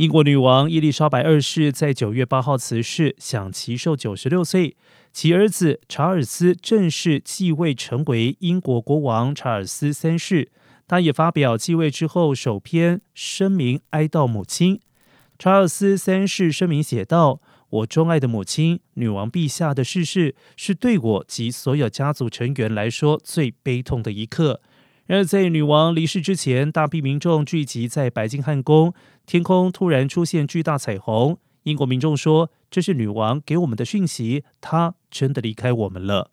英国女王伊丽莎白二世在九月八号辞世，享其寿九十六岁。其儿子查尔斯正式继位，成为英国国王查尔斯三世。他也发表继位之后首篇声明，哀悼母亲。查尔斯三世声明写道：“我钟爱的母亲，女王陛下的逝世，是对我及所有家族成员来说最悲痛的一刻。”然而，在女王离世之前，大批民众聚集在白金汉宫，天空突然出现巨大彩虹。英国民众说：“这是女王给我们的讯息，她真的离开我们了。”